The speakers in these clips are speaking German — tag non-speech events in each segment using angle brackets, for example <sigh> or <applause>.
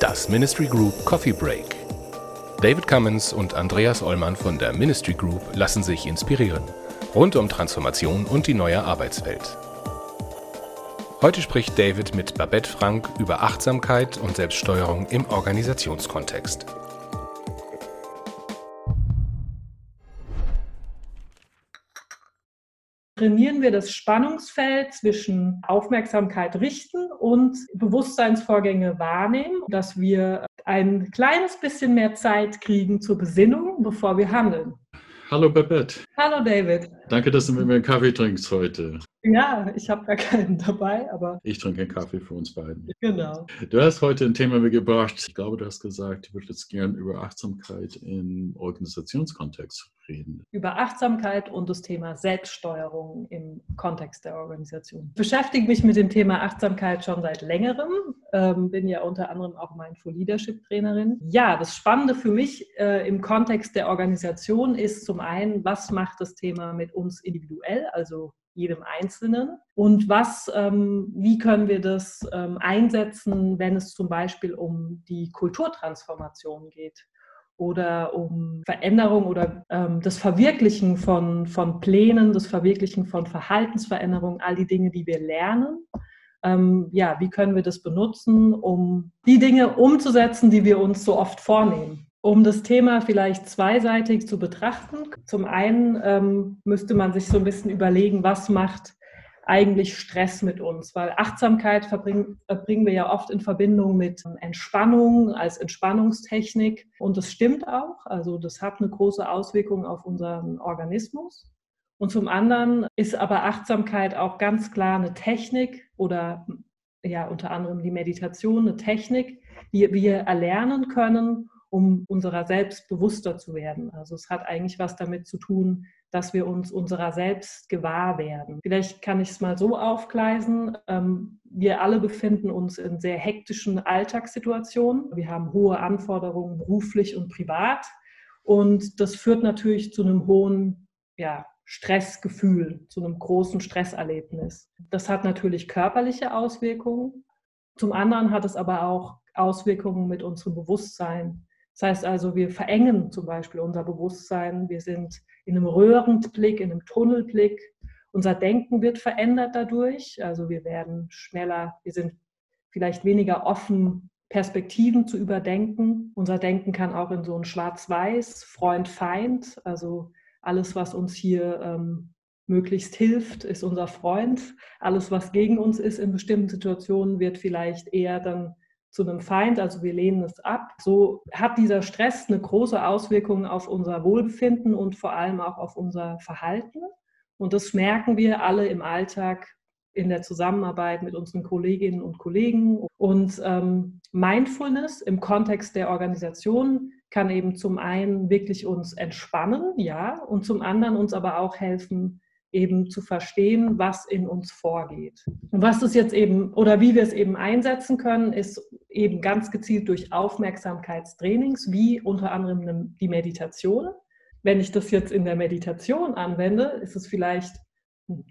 Das Ministry Group Coffee Break. David Cummins und Andreas Ollmann von der Ministry Group lassen sich inspirieren. Rund um Transformation und die neue Arbeitswelt. Heute spricht David mit Babette Frank über Achtsamkeit und Selbststeuerung im Organisationskontext. Trainieren wir das Spannungsfeld zwischen Aufmerksamkeit richten und Bewusstseinsvorgänge wahrnehmen, dass wir ein kleines bisschen mehr Zeit kriegen zur Besinnung, bevor wir handeln. Hallo Babette. Hallo David. Danke, dass du mit mir einen Kaffee trinkst heute. Ja, ich habe gar keinen dabei, aber. Ich trinke einen Kaffee für uns beiden. Genau. Du hast heute ein Thema mitgebracht. Ich glaube, du hast gesagt, du würdest gern über Achtsamkeit im Organisationskontext reden. Über Achtsamkeit und das Thema Selbststeuerung im Kontext der Organisation. Ich beschäftige mich mit dem Thema Achtsamkeit schon seit längerem. Ähm, bin ja unter anderem auch Mindful Leadership Trainerin. Ja, das Spannende für mich äh, im Kontext der Organisation ist zum einen, was macht das Thema mit uns individuell, also jedem Einzelnen. Und was, ähm, wie können wir das ähm, einsetzen, wenn es zum Beispiel um die Kulturtransformation geht oder um Veränderung oder ähm, das Verwirklichen von, von Plänen, das Verwirklichen von Verhaltensveränderungen, all die Dinge, die wir lernen. Ähm, ja, wie können wir das benutzen, um die Dinge umzusetzen, die wir uns so oft vornehmen? Um das Thema vielleicht zweiseitig zu betrachten. Zum einen ähm, müsste man sich so ein bisschen überlegen, was macht eigentlich Stress mit uns? Weil Achtsamkeit verbringen, verbringen wir ja oft in Verbindung mit Entspannung als Entspannungstechnik. Und das stimmt auch. Also das hat eine große Auswirkung auf unseren Organismus. Und zum anderen ist aber Achtsamkeit auch ganz klar eine Technik oder ja unter anderem die Meditation eine Technik, die wir erlernen können, um unserer selbst bewusster zu werden. Also es hat eigentlich was damit zu tun, dass wir uns unserer selbst gewahr werden. Vielleicht kann ich es mal so aufgleisen. Ähm, wir alle befinden uns in sehr hektischen Alltagssituationen. Wir haben hohe Anforderungen beruflich und privat. Und das führt natürlich zu einem hohen ja, Stressgefühl, zu einem großen Stresserlebnis. Das hat natürlich körperliche Auswirkungen. Zum anderen hat es aber auch Auswirkungen mit unserem Bewusstsein. Das heißt also, wir verengen zum Beispiel unser Bewusstsein. Wir sind in einem Röhrenblick, in einem Tunnelblick. Unser Denken wird verändert dadurch. Also wir werden schneller, wir sind vielleicht weniger offen, Perspektiven zu überdenken. Unser Denken kann auch in so ein Schwarz-Weiß, Freund-Feind, also alles, was uns hier ähm, möglichst hilft, ist unser Freund. Alles, was gegen uns ist in bestimmten Situationen, wird vielleicht eher dann zu einem Feind, also wir lehnen es ab. So hat dieser Stress eine große Auswirkung auf unser Wohlbefinden und vor allem auch auf unser Verhalten. Und das merken wir alle im Alltag in der Zusammenarbeit mit unseren Kolleginnen und Kollegen. Und ähm, Mindfulness im Kontext der Organisation kann eben zum einen wirklich uns entspannen, ja, und zum anderen uns aber auch helfen, eben zu verstehen, was in uns vorgeht. Und was das jetzt eben oder wie wir es eben einsetzen können, ist eben ganz gezielt durch Aufmerksamkeitstrainings, wie unter anderem die Meditation. Wenn ich das jetzt in der Meditation anwende, ist es vielleicht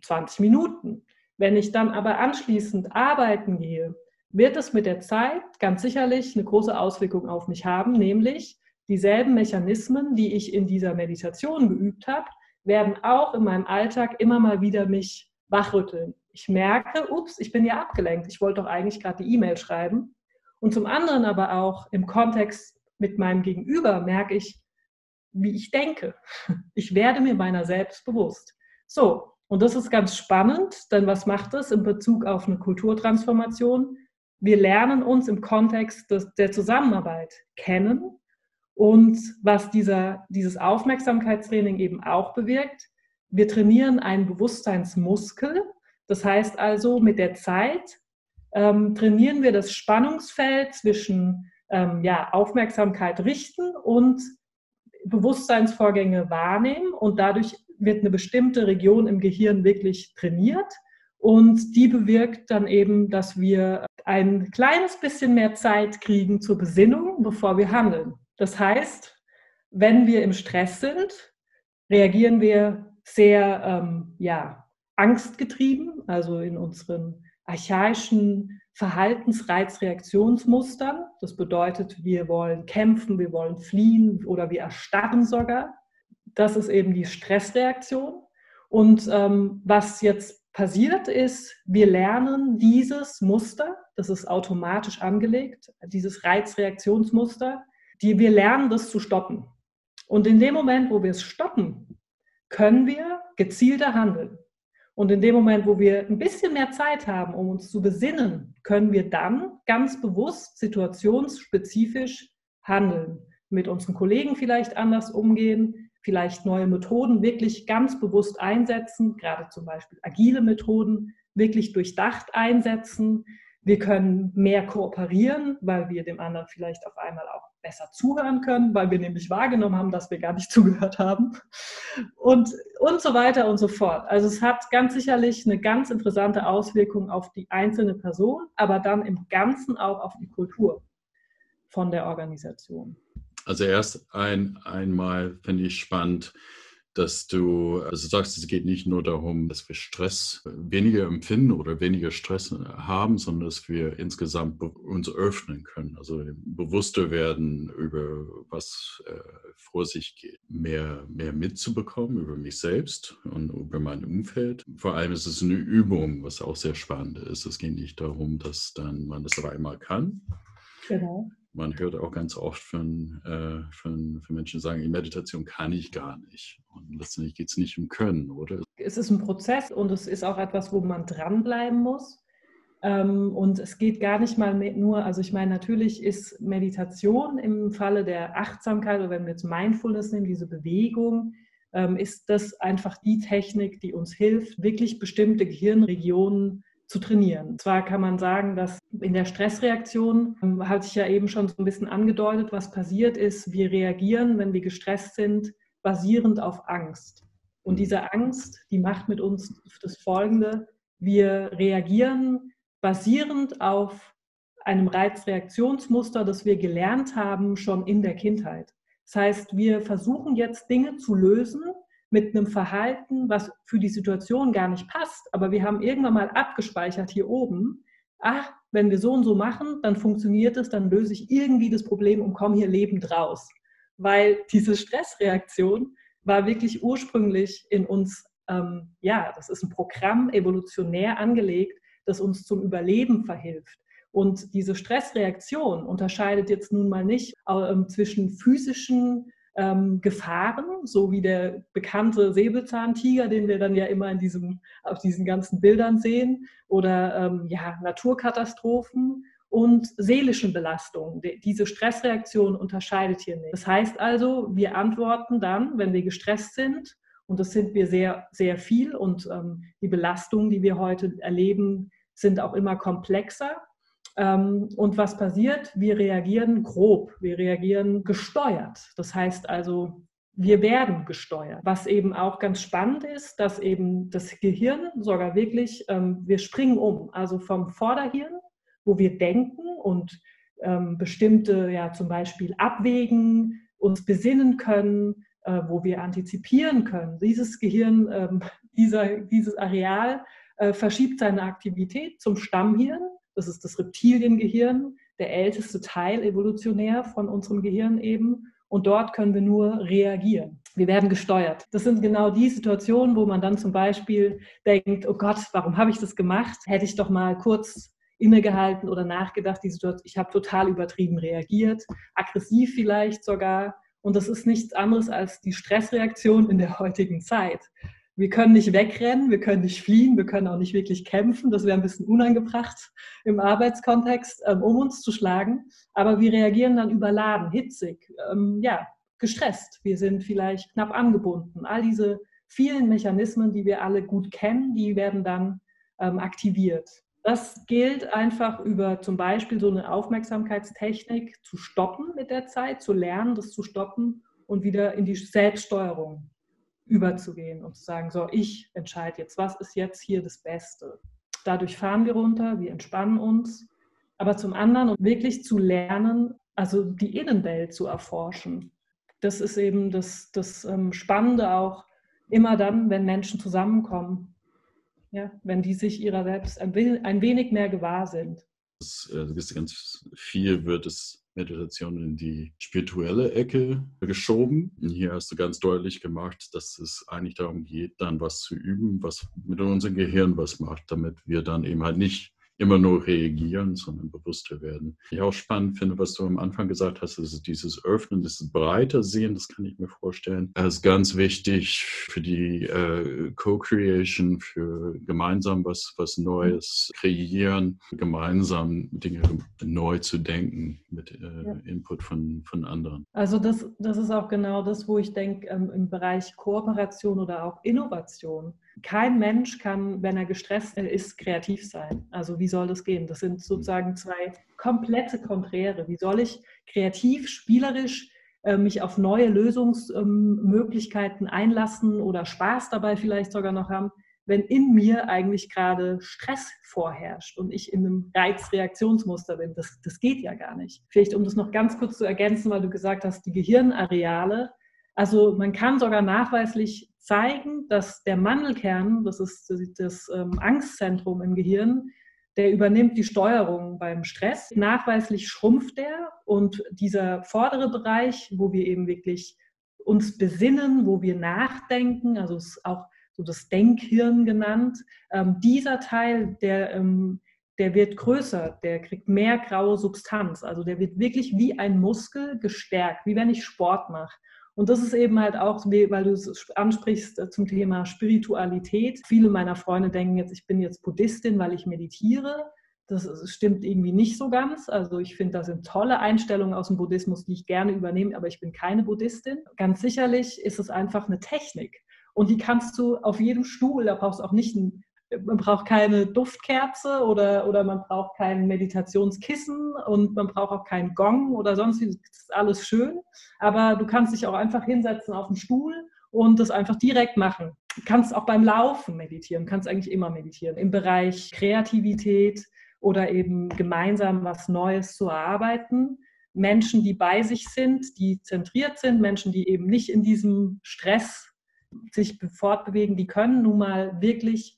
20 Minuten. Wenn ich dann aber anschließend arbeiten gehe, wird es mit der Zeit ganz sicherlich eine große Auswirkung auf mich haben, nämlich dieselben Mechanismen, die ich in dieser Meditation geübt habe, werden auch in meinem Alltag immer mal wieder mich wachrütteln. Ich merke, ups, ich bin ja abgelenkt. Ich wollte doch eigentlich gerade die E-Mail schreiben. Und zum anderen aber auch im Kontext mit meinem Gegenüber merke ich, wie ich denke. <laughs> Ich werde mir meiner selbst bewusst. So, und das ist ganz spannend, denn was macht es in Bezug auf eine Kulturtransformation? Wir lernen uns im Kontext des, der Zusammenarbeit kennen und was dieser, dieses Aufmerksamkeitstraining eben auch bewirkt, wir trainieren einen Bewusstseinsmuskel. Das heißt also, mit der Zeit ähm, trainieren wir das Spannungsfeld zwischen ähm, ja, Aufmerksamkeit richten und Bewusstseinsvorgänge wahrnehmen. Und dadurch wird eine bestimmte Region im Gehirn wirklich trainiert. Und die bewirkt dann eben, dass wir ein kleines bisschen mehr Zeit kriegen zur Besinnung, bevor wir handeln. Das heißt, wenn wir im Stress sind, reagieren wir sehr ähm, ja, angstgetrieben, also in unseren archaischen Verhaltensreizreaktionsmustern. Das bedeutet, wir wollen kämpfen, wir wollen fliehen oder wir erstarren sogar. Das ist eben die Stressreaktion. Und ähm, was jetzt passiert ist, wir lernen dieses Muster, das ist automatisch angelegt, dieses Reizreaktionsmuster, die wir lernen, das zu stoppen. Und in dem Moment, wo wir es stoppen, können wir gezielter handeln. Und in dem Moment, wo wir ein bisschen mehr Zeit haben, um uns zu besinnen, können wir dann ganz bewusst situationsspezifisch handeln. Mit unseren Kollegen vielleicht anders umgehen, vielleicht neue Methoden wirklich ganz bewusst einsetzen, gerade zum Beispiel agile Methoden wirklich durchdacht einsetzen. Wir können mehr kooperieren, weil wir dem anderen vielleicht auf einmal auch besser zuhören können, weil wir nämlich wahrgenommen haben, dass wir gar nicht <laughs> zugehört haben und, und so weiter und so fort. Also es hat ganz sicherlich eine ganz interessante Auswirkung auf die einzelne Person, aber dann im Ganzen auch auf die Kultur von der Organisation. Also erst ein, einmal finde ich spannend, dass du also sagst, es geht nicht nur darum, dass wir Stress weniger empfinden oder weniger Stress haben, sondern dass wir insgesamt uns öffnen können, also bewusster werden über was äh, vor sich geht, mehr, mehr mitzubekommen über mich selbst und über mein Umfeld. Vor allem ist es eine Übung, was auch sehr spannend ist. Es geht nicht darum, dass dann man das auf einmal kann. Genau man hört auch ganz oft von, äh, von, von Menschen sagen, in Meditation kann ich gar nicht. Und letztendlich geht es nicht um Können, oder? Es ist ein Prozess und es ist auch etwas, wo man dranbleiben muss. Ähm, und es geht gar nicht mal nur, also ich meine, natürlich ist Meditation im Falle der Achtsamkeit oder wenn wir jetzt Mindfulness nehmen, diese Bewegung, ähm, ist das einfach die Technik, die uns hilft, wirklich bestimmte Gehirnregionen zu trainieren. Zwar kann man sagen, dass in der Stressreaktion, ähm, hatte ich ja eben schon so ein bisschen angedeutet, was passiert ist, wir reagieren, wenn wir gestresst sind, basierend auf Angst. Und mhm. diese Angst, die macht mit uns das Folgende, wir reagieren basierend auf einem Reizreaktionsmuster, das wir gelernt haben schon in der Kindheit. Das heißt, wir versuchen jetzt Dinge zu lösen, mit einem Verhalten, was für die Situation gar nicht passt, aber wir haben irgendwann mal abgespeichert hier oben, ach, wenn wir so und so machen, dann funktioniert es, dann löse ich irgendwie das Problem und komme hier lebend raus. Weil diese Stressreaktion war wirklich ursprünglich in uns, ähm, ja, das ist ein Programm evolutionär angelegt, das uns zum Überleben verhilft. Und diese Stressreaktion unterscheidet jetzt nun mal nicht äh, zwischen physischen ähm, Gefahren, so wie der bekannte Säbelzahntiger, den wir dann ja immer in diesem, auf diesen ganzen Bildern sehen, oder ähm, ja, Naturkatastrophen und seelischen Belastungen. Diese Stressreaktion unterscheidet hier nicht. Das heißt also, wir antworten dann, wenn wir gestresst sind, und das sind wir sehr, sehr viel, und ähm, die Belastungen, die wir heute erleben, sind auch immer komplexer. Ähm, und was passiert? Wir reagieren grob, wir reagieren gesteuert. Das heißt also, wir werden gesteuert. Was eben auch ganz spannend ist, dass eben das Gehirn sogar wirklich, ähm, wir springen um, also vom Vorderhirn, wo wir denken und ähm, bestimmte, ja zum Beispiel abwägen, uns besinnen können, äh, wo wir antizipieren können. Dieses Gehirn, dieser, dieses Areal äh, verschiebt seine Aktivität zum Stammhirn das ist das Reptiliengehirn, der älteste Teil evolutionär von unserem Gehirn eben. Und dort können wir nur reagieren. Wir werden gesteuert. Das sind genau die Situationen, wo man dann zum Beispiel denkt, oh Gott, warum habe ich das gemacht? Hätte ich doch mal kurz innegehalten oder nachgedacht. Die Situation, ich habe total übertrieben reagiert, aggressiv vielleicht sogar. Und das ist nichts anderes als die Stressreaktion in der heutigen Zeit. Wir können nicht wegrennen, wir können nicht fliehen, wir können auch nicht wirklich kämpfen. Das wäre ein bisschen unangebracht im Arbeitskontext, ähm, um uns zu schlagen. Aber wir reagieren dann überladen, hitzig, ähm, ja, gestresst. Wir sind vielleicht knapp angebunden. All diese vielen Mechanismen, die wir alle gut kennen, die werden dann ähm, aktiviert. Das gilt einfach über zum Beispiel so eine Aufmerksamkeitstechnik zu stoppen mit der Zeit, zu lernen, das zu stoppen und wieder in die Selbststeuerung überzugehen und zu sagen, so, ich entscheide jetzt, was ist jetzt hier das Beste. Dadurch fahren wir runter, wir entspannen uns, aber zum anderen, um wirklich zu lernen, also die Innenwelt zu erforschen. das ist eben das, das ähm, Spannende auch immer dann, wenn Menschen zusammenkommen. Ja, wenn die sich ihrer selbst ein, ein wenig mehr gewahr sind. Es, äh, ganz viel wird es Meditation in die spirituelle Ecke geschoben. Hier hast du ganz deutlich gemacht, dass es eigentlich darum geht, dann was zu üben, was mit unserem Gehirn was macht, damit wir dann eben halt nicht immer nur reagieren, sondern bewusster werden. Ich auch spannend finde, was du am Anfang gesagt hast, ist dieses Öffnen, dieses breiter Sehen, das kann ich mir vorstellen. Das ist ganz wichtig für die äh, Co-Creation, für gemeinsam was, was Neues kreieren, gemeinsam Dinge neu zu denken mit äh, ja. Input von, von anderen. Also das, das ist auch genau das, wo ich denke, ähm, im Bereich Kooperation oder auch Innovation kein Mensch kann, wenn er gestresst ist, kreativ sein. Also wie soll das gehen? Das sind sozusagen zwei komplette Konträre. Wie soll ich kreativ, spielerisch äh, mich auf neue Lösungsmöglichkeiten ähm, einlassen oder Spaß dabei vielleicht sogar noch haben, wenn in mir eigentlich gerade Stress vorherrscht und ich in einem Reizreaktionsmuster bin. Das, das geht ja gar nicht. Vielleicht, um das noch ganz kurz zu ergänzen, weil du gesagt hast, die Gehirnareale. Also man kann sogar nachweislich zeigen, dass der Mandelkern, das ist das ähm, Angstzentrum im Gehirn, der übernimmt die Steuerung beim Stress. Nachweislich schrumpft er und dieser vordere Bereich, wo wir eben wirklich uns besinnen, wo wir nachdenken, also auch so das Denkhirn genannt, ähm, dieser Teil, der, ähm, der wird größer, der kriegt mehr graue Substanz, also der wird wirklich wie ein Muskel gestärkt, wie wenn ich Sport mache. Und das ist eben halt auch, weil du es ansprichst äh, zum Thema Spiritualität. Viele meiner Freunde denken jetzt, ich bin jetzt Buddhistin, weil ich meditiere. Das stimmt irgendwie nicht so ganz. Also ich finde, das sind tolle Einstellungen aus dem Buddhismus, die ich gerne übernehme, aber ich bin keine Buddhistin. Ganz sicherlich ist es einfach eine Technik. Und die kannst du auf jedem Stuhl, da brauchst du auch nicht einen man braucht keine Duftkerze oder, oder man braucht kein Meditationskissen und man braucht auch keinen Gong oder sonst wie. Das ist alles schön. Aber du kannst dich auch einfach hinsetzen auf den Stuhl und das einfach direkt machen. Du kannst auch beim Laufen meditieren, kannst eigentlich immer meditieren. Im Bereich Kreativität oder eben gemeinsam was Neues zu erarbeiten. Menschen, die bei sich sind, die zentriert sind, Menschen, die eben nicht in diesem Stress sich fortbewegen, die können nun mal wirklich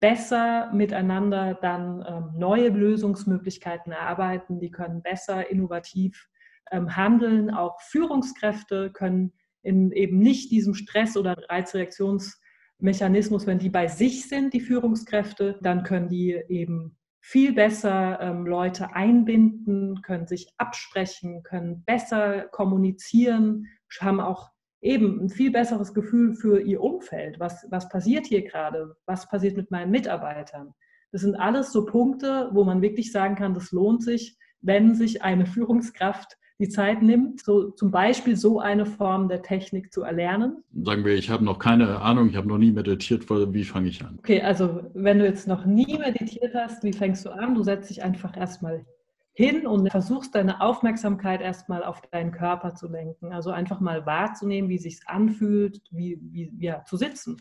besser miteinander dann ähm, neue Lösungsmöglichkeiten erarbeiten, die können besser innovativ ähm, handeln. Auch Führungskräfte können in eben nicht diesem Stress- oder Reizreaktionsmechanismus, wenn die bei sich sind, die Führungskräfte, dann können die eben viel besser ähm, Leute einbinden, können sich absprechen, können besser kommunizieren, haben auch eben ein viel besseres Gefühl für ihr Umfeld. Was, was passiert hier gerade? Was passiert mit meinen Mitarbeitern? Das sind alles so Punkte, wo man wirklich sagen kann, das lohnt sich, wenn sich eine <laughs> Führungskraft die Zeit nimmt, so zum Beispiel so eine Form der Technik zu erlernen. Sagen wir, ich habe noch keine Ahnung, ich habe noch nie meditiert, wie fange ich an? Okay, also wenn du jetzt noch nie meditiert hast, wie fängst du an? Du setzt dich einfach erstmal hin und versuchst deine Aufmerksamkeit erstmal auf deinen Körper zu lenken. Also einfach mal wahrzunehmen, wie sich anfühlt, wie, wie ja, zu sitzen.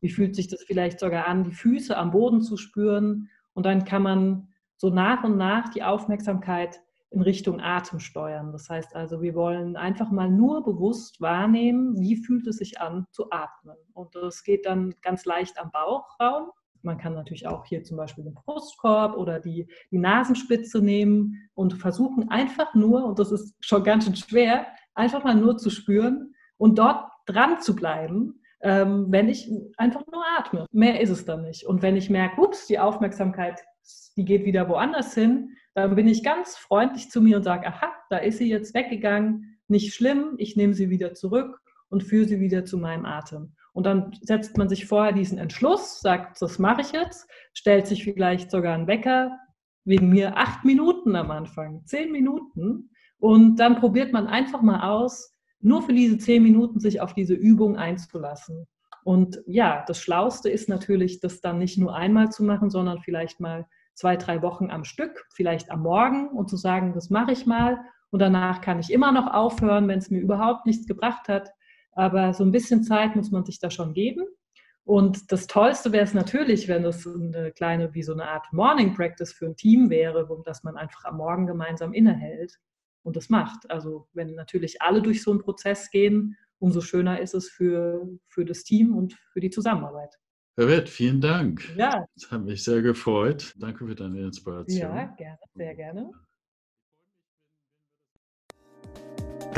Wie fühlt sich das vielleicht sogar an, die Füße am Boden zu spüren? Und dann kann man so nach und nach die Aufmerksamkeit in Richtung Atem steuern. Das heißt also, wir wollen einfach mal nur bewusst wahrnehmen, wie fühlt es sich an zu atmen. Und das geht dann ganz leicht am Bauchraum. Man kann natürlich auch hier zum Beispiel den Brustkorb oder die, die Nasenspitze nehmen und versuchen einfach nur, und das ist schon ganz schön schwer, einfach mal nur zu spüren und dort dran zu bleiben, ähm, wenn ich einfach nur atme. Mehr ist es dann nicht. Und wenn ich merke, ups, die Aufmerksamkeit, die geht wieder woanders hin, dann bin ich ganz freundlich zu mir und sage, aha, da ist sie jetzt weggegangen, nicht schlimm, ich nehme sie wieder zurück und führe sie wieder zu meinem Atem. Und dann setzt man sich vorher diesen Entschluss, sagt, das mache ich jetzt, stellt sich vielleicht sogar einen Wecker, wegen mir acht Minuten am Anfang, zehn Minuten. Und dann probiert man einfach mal aus, nur für diese zehn Minuten sich auf diese Übung einzulassen. Und ja, das Schlauste ist natürlich, das dann nicht nur einmal zu machen, sondern vielleicht mal zwei, drei Wochen am Stück, vielleicht am Morgen und zu sagen, das mache ich mal. Und danach kann ich immer noch aufhören, wenn es mir überhaupt nichts gebracht hat. Aber so ein bisschen Zeit muss man sich da schon geben. Und das Tollste wäre es natürlich, wenn das eine kleine, wie so eine Art Morning Practice für ein Team wäre, dass man einfach am Morgen gemeinsam innehält. und das macht. Also wenn natürlich alle durch so einen Prozess gehen, umso schöner ist es für, für das Team und für die Zusammenarbeit. Herr Wett, vielen Dank. Ja. Das hat mich sehr gefreut. Danke für deine Inspiration. Ja, gerne, sehr gerne.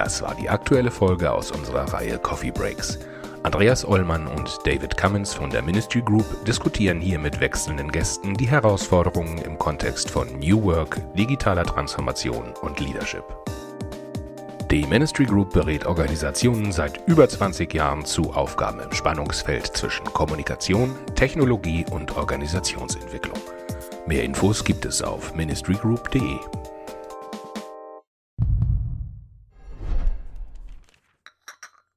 Das war die aktuelle Folge aus unserer Reihe Coffee Breaks. Andreas Ollmann und David Cummins von der Ministry Group diskutieren hier mit wechselnden Gästen die Herausforderungen im Kontext von New Work, digitaler Transformation und Leadership. Die Ministry Group berät Organisationen seit über 20 Jahren zu Aufgaben im Spannungsfeld zwischen Kommunikation, Technologie und Organisationsentwicklung. Mehr Infos gibt es auf ministrygroup.de.